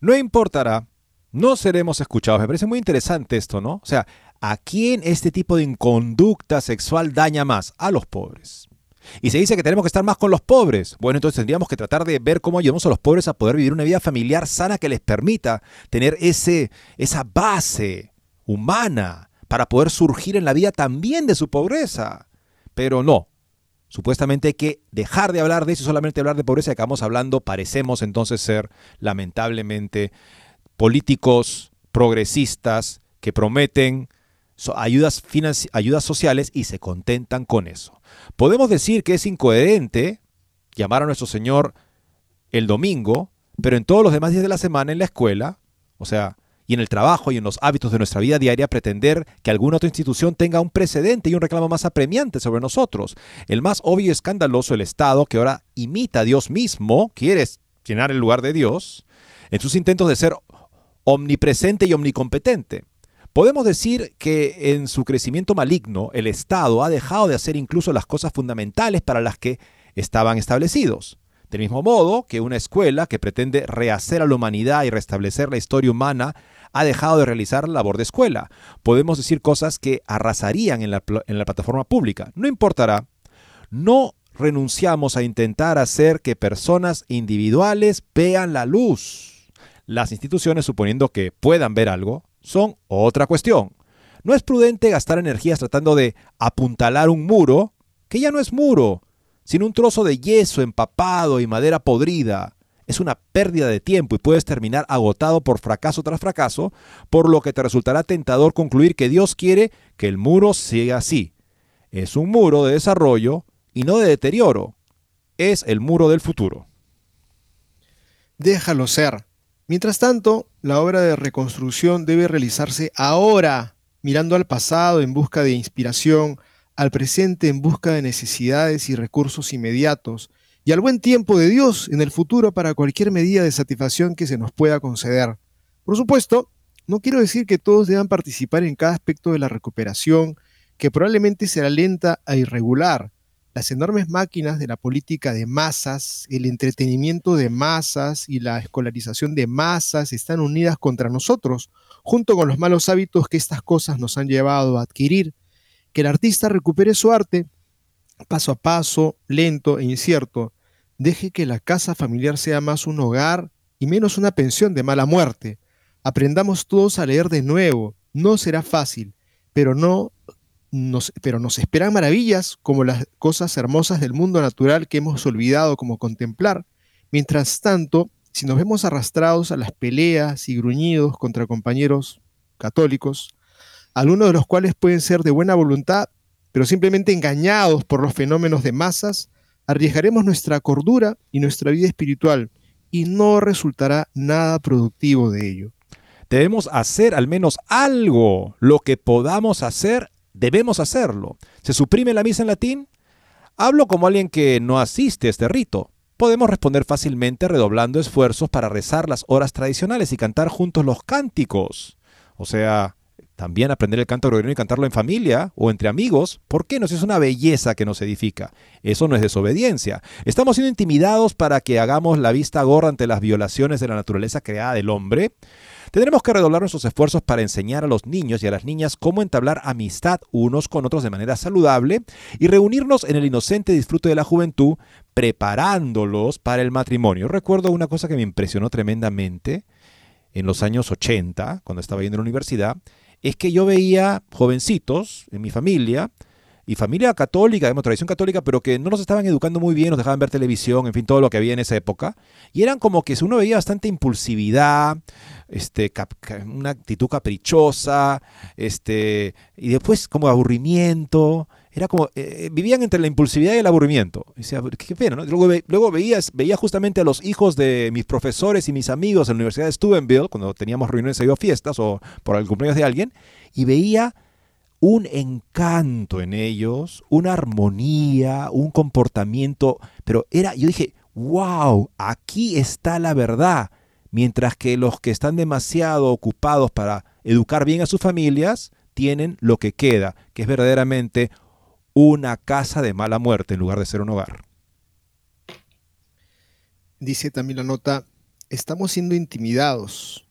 No importará, no seremos escuchados. Me parece muy interesante esto, ¿no? O sea, ¿A quién este tipo de inconducta sexual daña más? A los pobres. Y se dice que tenemos que estar más con los pobres. Bueno, entonces tendríamos que tratar de ver cómo ayudamos a los pobres a poder vivir una vida familiar sana que les permita tener ese, esa base humana para poder surgir en la vida también de su pobreza. Pero no. Supuestamente hay que dejar de hablar de eso y solamente hablar de pobreza. Acabamos hablando, parecemos entonces ser, lamentablemente, políticos progresistas que prometen ayudas, ayudas sociales y se contentan con eso. Podemos decir que es incoherente llamar a nuestro Señor el domingo, pero en todos los demás días de la semana en la escuela, o sea, y en el trabajo y en los hábitos de nuestra vida diaria pretender que alguna otra institución tenga un precedente y un reclamo más apremiante sobre nosotros. El más obvio y escandaloso, el Estado, que ahora imita a Dios mismo, quiere llenar el lugar de Dios, en sus intentos de ser omnipresente y omnicompetente. Podemos decir que en su crecimiento maligno el Estado ha dejado de hacer incluso las cosas fundamentales para las que estaban establecidos. Del mismo modo que una escuela que pretende rehacer a la humanidad y restablecer la historia humana ha dejado de realizar la labor de escuela. Podemos decir cosas que arrasarían en la, en la plataforma pública. No importará. No renunciamos a intentar hacer que personas individuales vean la luz. Las instituciones, suponiendo que puedan ver algo, son otra cuestión. No es prudente gastar energías tratando de apuntalar un muro, que ya no es muro, sino un trozo de yeso empapado y madera podrida. Es una pérdida de tiempo y puedes terminar agotado por fracaso tras fracaso, por lo que te resultará tentador concluir que Dios quiere que el muro siga así. Es un muro de desarrollo y no de deterioro. Es el muro del futuro. Déjalo ser. Mientras tanto, la obra de reconstrucción debe realizarse ahora, mirando al pasado en busca de inspiración, al presente en busca de necesidades y recursos inmediatos, y al buen tiempo de Dios en el futuro para cualquier medida de satisfacción que se nos pueda conceder. Por supuesto, no quiero decir que todos deban participar en cada aspecto de la recuperación, que probablemente será lenta e irregular, Las enormes máquinas de la política de masas, el entretenimiento de masas y la escolarización de masas están unidas contra nosotros, junto con los malos hábitos que estas cosas nos han llevado a adquirir. Que el artista recupere su arte paso a paso, lento e incierto. Deje que la casa familiar sea más un hogar y menos una pensión de mala muerte. Aprendamos todos a leer de nuevo. No será fácil, pero no pero nos esperan maravillas como las cosas hermosas del mundo natural que hemos olvidado como contemplar. Mientras tanto, si nos vemos arrastrados a las peleas y gruñidos contra compañeros católicos, algunos de los cuales pueden ser de buena voluntad, pero simplemente engañados por los fenómenos de masas, arriesgaremos nuestra cordura y nuestra vida espiritual y no resultará nada productivo de ello. Debemos hacer al menos algo, lo que podamos hacer debemos hacerlo. ¿Se suprime la misa en latín? Hablo como alguien que no asiste a este rito. Podemos responder fácilmente redoblando esfuerzos para rezar las horas tradicionales y cantar juntos los cánticos. O sea, también aprender el canto gregoriano y cantarlo en familia o entre amigos. ¿Por qué no? Es una belleza que nos edifica. Eso no es desobediencia. Estamos siendo intimidados para que hagamos la vista gorda ante las violaciones de la naturaleza creada del hombre. Tendremos que redoblar nuestros esfuerzos para enseñar a los niños y a las niñas cómo entablar amistad unos con otros de manera saludable y reunirnos en el inocente disfrute de la juventud, preparándolos para el matrimonio. Recuerdo una cosa que me impresionó tremendamente en los años 80, cuando estaba yendo a la universidad, es que yo veía jovencitos en mi familia, y familia católica, digamos, tradición católica, pero que no nos estaban educando muy bien, nos dejaban ver televisión, en fin, todo lo que había en esa época. Y eran como que uno veía bastante impulsividad, este, una actitud caprichosa, este, y después como aburrimiento. Era como, eh, vivían entre la impulsividad y el aburrimiento. Y decía, qué pena, ¿no? Luego, veía justamente a los hijos de mis profesores y mis amigos en la Universidad de Steubenville, cuando teníamos reuniones o fiestas o por el cumpleaños de alguien, y veía un encanto en ellos, una armonía, un comportamiento, pero era, yo dije, wow, aquí está la verdad, mientras que los que están demasiado ocupados para educar bien a sus familias tienen lo que queda, que es verdaderamente una casa de mala muerte en lugar de ser un hogar. Dice también la nota, estamos siendo intimidados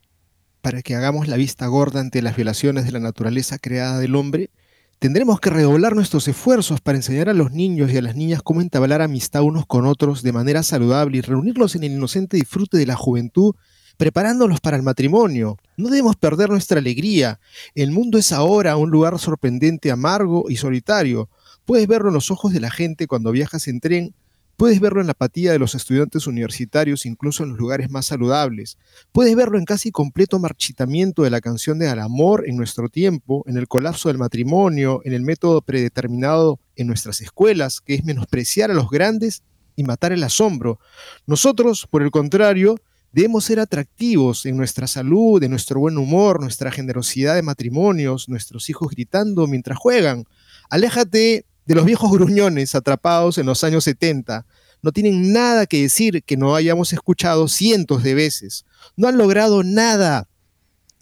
para que hagamos la vista gorda ante las violaciones de la naturaleza creada del hombre, tendremos que redoblar nuestros esfuerzos para enseñar a los niños y a las niñas cómo entablar amistad unos con otros de manera saludable y reunirlos en el inocente disfrute de la juventud, preparándolos para el matrimonio. No debemos perder nuestra alegría. El mundo es ahora un lugar sorprendente, amargo y solitario. Puedes verlo en los ojos de la gente cuando viajas en tren Puedes verlo en la apatía de los estudiantes universitarios, incluso en los lugares más saludables. Puedes verlo en casi completo marchitamiento de la canción de al amor en nuestro tiempo, en el colapso del matrimonio, en el método predeterminado en nuestras escuelas, que es menospreciar a los grandes y matar el asombro. Nosotros, por el contrario, debemos ser atractivos en nuestra salud, en nuestro buen humor, nuestra generosidad de matrimonios, nuestros hijos gritando mientras juegan. Aléjate de los viejos gruñones atrapados en los años 70. No tienen nada que decir que no hayamos escuchado cientos de veces. No han logrado nada.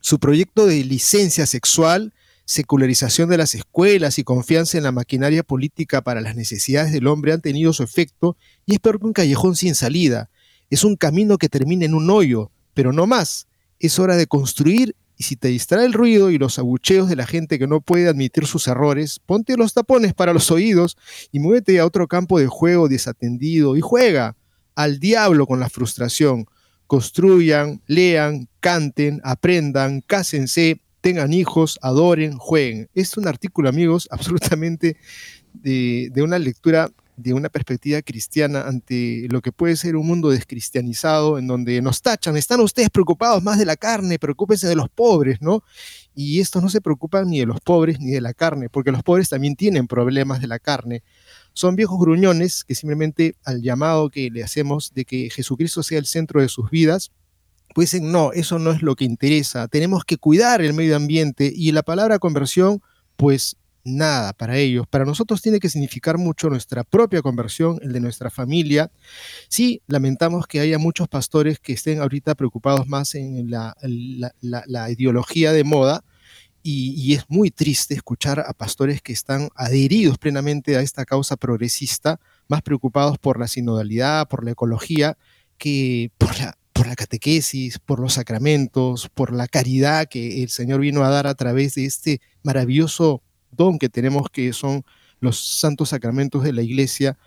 Su proyecto de licencia sexual, secularización de las escuelas y confianza en la maquinaria política para las necesidades del hombre han tenido su efecto y es peor que un callejón sin salida. Es un camino que termina en un hoyo, pero no más. Es hora de construir y si te distrae el ruido y los abucheos de la gente que no puede admitir sus errores, ponte los tapones para los oídos y muévete a otro campo de juego desatendido y juega al diablo con la frustración. Construyan, lean, canten, aprendan, cásense, tengan hijos, adoren, jueguen. Es un artículo, amigos, (laughs) absolutamente de, de una lectura de una perspectiva cristiana ante lo que puede ser un mundo descristianizado, en donde nos tachan, están ustedes preocupados más de la carne, preocúpense de los pobres, ¿no? Y estos no se preocupan ni de los pobres ni de la carne, porque los pobres también tienen problemas de la carne. Son viejos gruñones que simplemente al llamado que le hacemos de que Jesucristo sea el centro de sus vidas, pues dicen, no, eso no es lo que interesa, tenemos que cuidar el medio ambiente y la palabra conversión, pues nada para ellos. Para nosotros tiene que significar mucho nuestra propia conversión, el de nuestra familia. Sí, lamentamos que haya muchos pastores que estén ahorita preocupados más en la, ideología de moda y, es muy triste escuchar a pastores que están adheridos plenamente a esta causa progresista, más preocupados por la sinodalidad, por la ecología, que por la, por la catequesis, por los sacramentos, por la caridad que el Señor vino a dar a través de este maravilloso don que tenemos que son los santos sacramentos de la iglesia.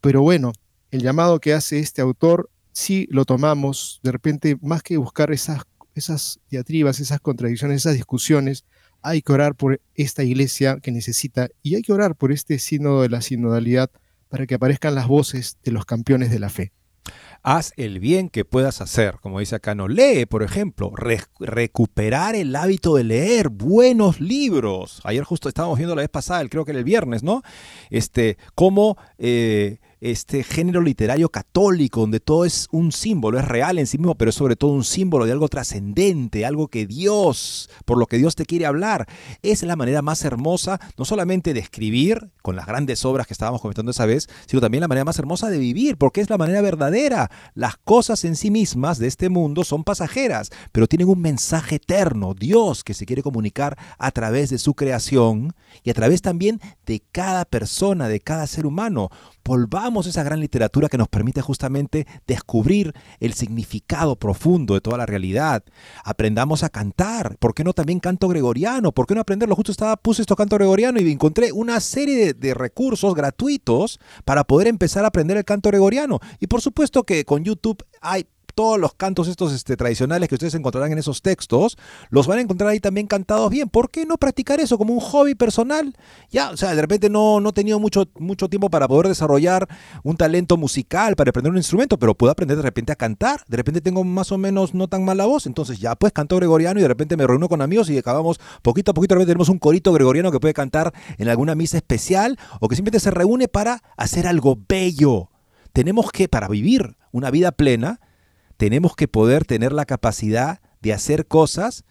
Pero bueno, el llamado que hace este autor, sí lo tomamos, de repente, más que buscar esas, esas diatribas, esas contradicciones, esas discusiones, hay que orar por esta iglesia que necesita y hay que orar por este sínodo de la sinodalidad para que aparezcan las voces de los campeones de la fe. Haz el bien que puedas hacer, como dice acá, no lee, por ejemplo, recuperar el hábito de leer buenos libros. Ayer justo estábamos viendo la vez pasada, creo que era el viernes, ¿no? Este, cómo eh, este género literario católico, donde todo es un símbolo, es real en sí mismo, pero es sobre todo un símbolo de algo trascendente, algo que Dios, por lo que Dios te quiere hablar. Es la manera más hermosa, no solamente de escribir, con las grandes obras que estábamos comentando esa vez, sino también la manera más hermosa de vivir, porque es la manera verdadera. Las cosas en sí mismas de este mundo son pasajeras, pero tienen un mensaje eterno, Dios que se quiere comunicar a través de su creación y a través también de cada persona, de cada ser humano volvamos esa gran literatura que nos permite justamente descubrir el significado profundo de toda la realidad. Aprendamos a cantar. ¿Por qué no también canto gregoriano? ¿Por qué no aprenderlo? Justo estaba, puse esto canto gregoriano y encontré una serie de, de recursos gratuitos para poder empezar a aprender el canto gregoriano. Y por supuesto que con YouTube hay todos los cantos estos este, tradicionales que ustedes encontrarán en esos textos, los van a encontrar ahí también cantados bien. ¿Por qué no practicar eso como un hobby personal? Ya, o sea, de repente no, no he tenido mucho, mucho tiempo para poder desarrollar un talento musical, para aprender un instrumento, pero puedo aprender de repente a cantar. De repente tengo más o menos no tan mala voz, entonces ya pues canto gregoriano y de repente me reúno con amigos y acabamos poquito a poquito, de repente tenemos un corito gregoriano que puede cantar en alguna misa especial o que simplemente se reúne para hacer algo bello. Tenemos que, para vivir una vida plena, tenemos que poder tener la capacidad de hacer cosas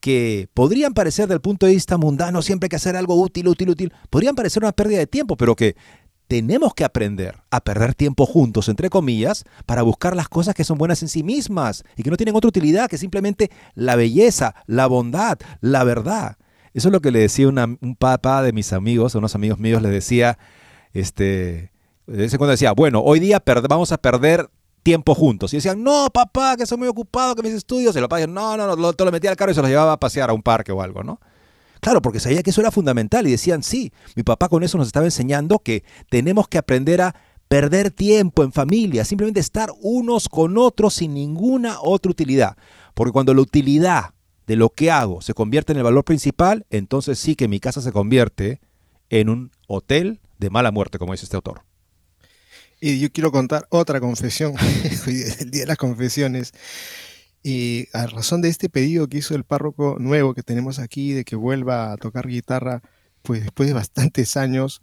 que podrían parecer del punto de vista mundano, siempre hay que hacer algo útil, útil, útil, podrían parecer una pérdida de tiempo, pero que tenemos que aprender a perder tiempo juntos, entre comillas, para buscar las cosas que son buenas en sí mismas y que no tienen otra utilidad que simplemente la belleza, la bondad, la verdad. Eso es lo que le decía un papá de mis amigos, a unos amigos míos, le decía, este, de vez en cuando decía, bueno, hoy día vamos a perder tiempo juntos. Y decían, no, papá, que soy muy ocupado, que mis estudios. Y papá decía, no, no, no, te lo metía al carro y se los llevaba a pasear a un parque o algo, ¿no? Claro, porque sabía que eso era fundamental y decían, sí, mi papá con eso nos estaba enseñando que tenemos que aprender a perder tiempo en familia, simplemente estar unos con otros sin ninguna otra utilidad. Porque cuando la utilidad de lo que hago se convierte en el valor principal, entonces sí que mi casa se convierte en un hotel de mala muerte, como dice este autor. Y yo quiero contar otra confesión, (laughs) el día de las confesiones. Y a razón de este pedido que hizo el párroco nuevo que tenemos aquí, de que vuelva a tocar guitarra, pues después de bastantes años,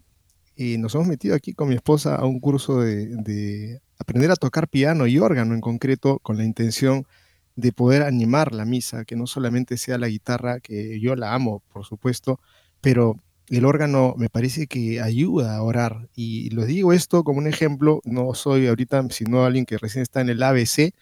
y nos hemos metido aquí con mi esposa a un curso de, de aprender a tocar piano y órgano en concreto, con la intención de poder animar la misa, que no solamente sea la guitarra, que yo la amo, por supuesto, pero el órgano me parece que ayuda a orar. Y lo digo esto como un ejemplo, no soy ahorita sino alguien que recién está en el ABC,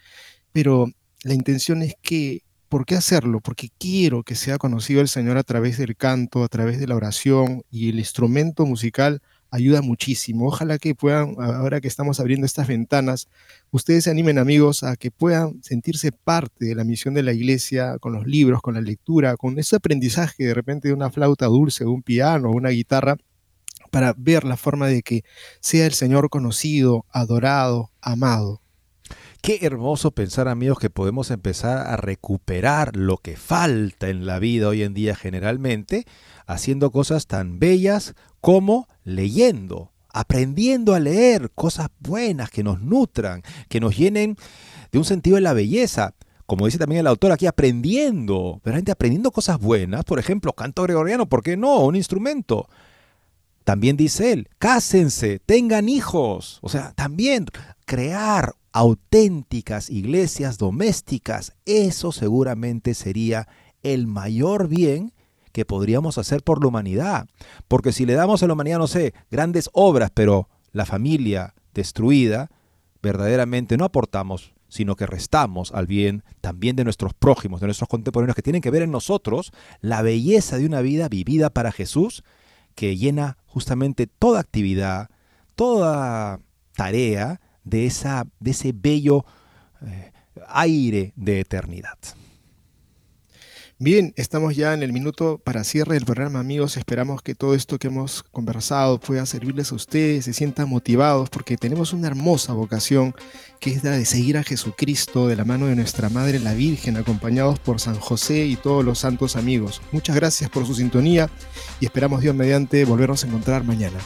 pero la intención es que, ¿por qué hacerlo? Porque quiero que sea conocido el Señor a través del canto, a través de la oración y el instrumento musical ayuda muchísimo. Ojalá que puedan, ahora que estamos abriendo estas ventanas, ustedes se animen amigos a que puedan sentirse parte de la misión de la iglesia con los libros, con la lectura, con ese aprendizaje de repente de una flauta dulce, de un piano, una guitarra, para ver la forma de que sea el Señor conocido, adorado, amado. Qué hermoso pensar, amigos, que podemos empezar a recuperar lo que falta en la vida hoy en día generalmente, haciendo cosas tan bellas como leyendo, aprendiendo a leer cosas buenas que nos nutran, que nos llenen de un sentido de la belleza. Como dice también el autor aquí, aprendiendo, realmente aprendiendo cosas buenas, por ejemplo, canto gregoriano, ¿por qué no? Un instrumento. También dice él, cásense, tengan hijos. O sea, también crear auténticas iglesias domésticas, eso seguramente sería el mayor bien que podríamos hacer por la humanidad. Porque si le damos a la humanidad, no sé, grandes obras, pero la familia destruida, verdaderamente no aportamos sino que restamos al bien también de nuestros prójimos, de nuestros contemporáneos, que tienen que ver en nosotros la belleza de una vida vivida para Jesús, que llena justamente toda actividad, toda tarea de, esa, de ese bello eh, aire de eternidad. Bien, estamos ya en el minuto para cierre del programa, amigos. Esperamos que todo esto que hemos conversado pueda servirles a ustedes, se sientan motivados, porque tenemos una hermosa vocación que es la de seguir a Jesucristo de la mano de nuestra Madre la Virgen, acompañados por San José y todos los santos amigos. Muchas gracias por su sintonía y esperamos Dios mediante volvernos a encontrar mañana.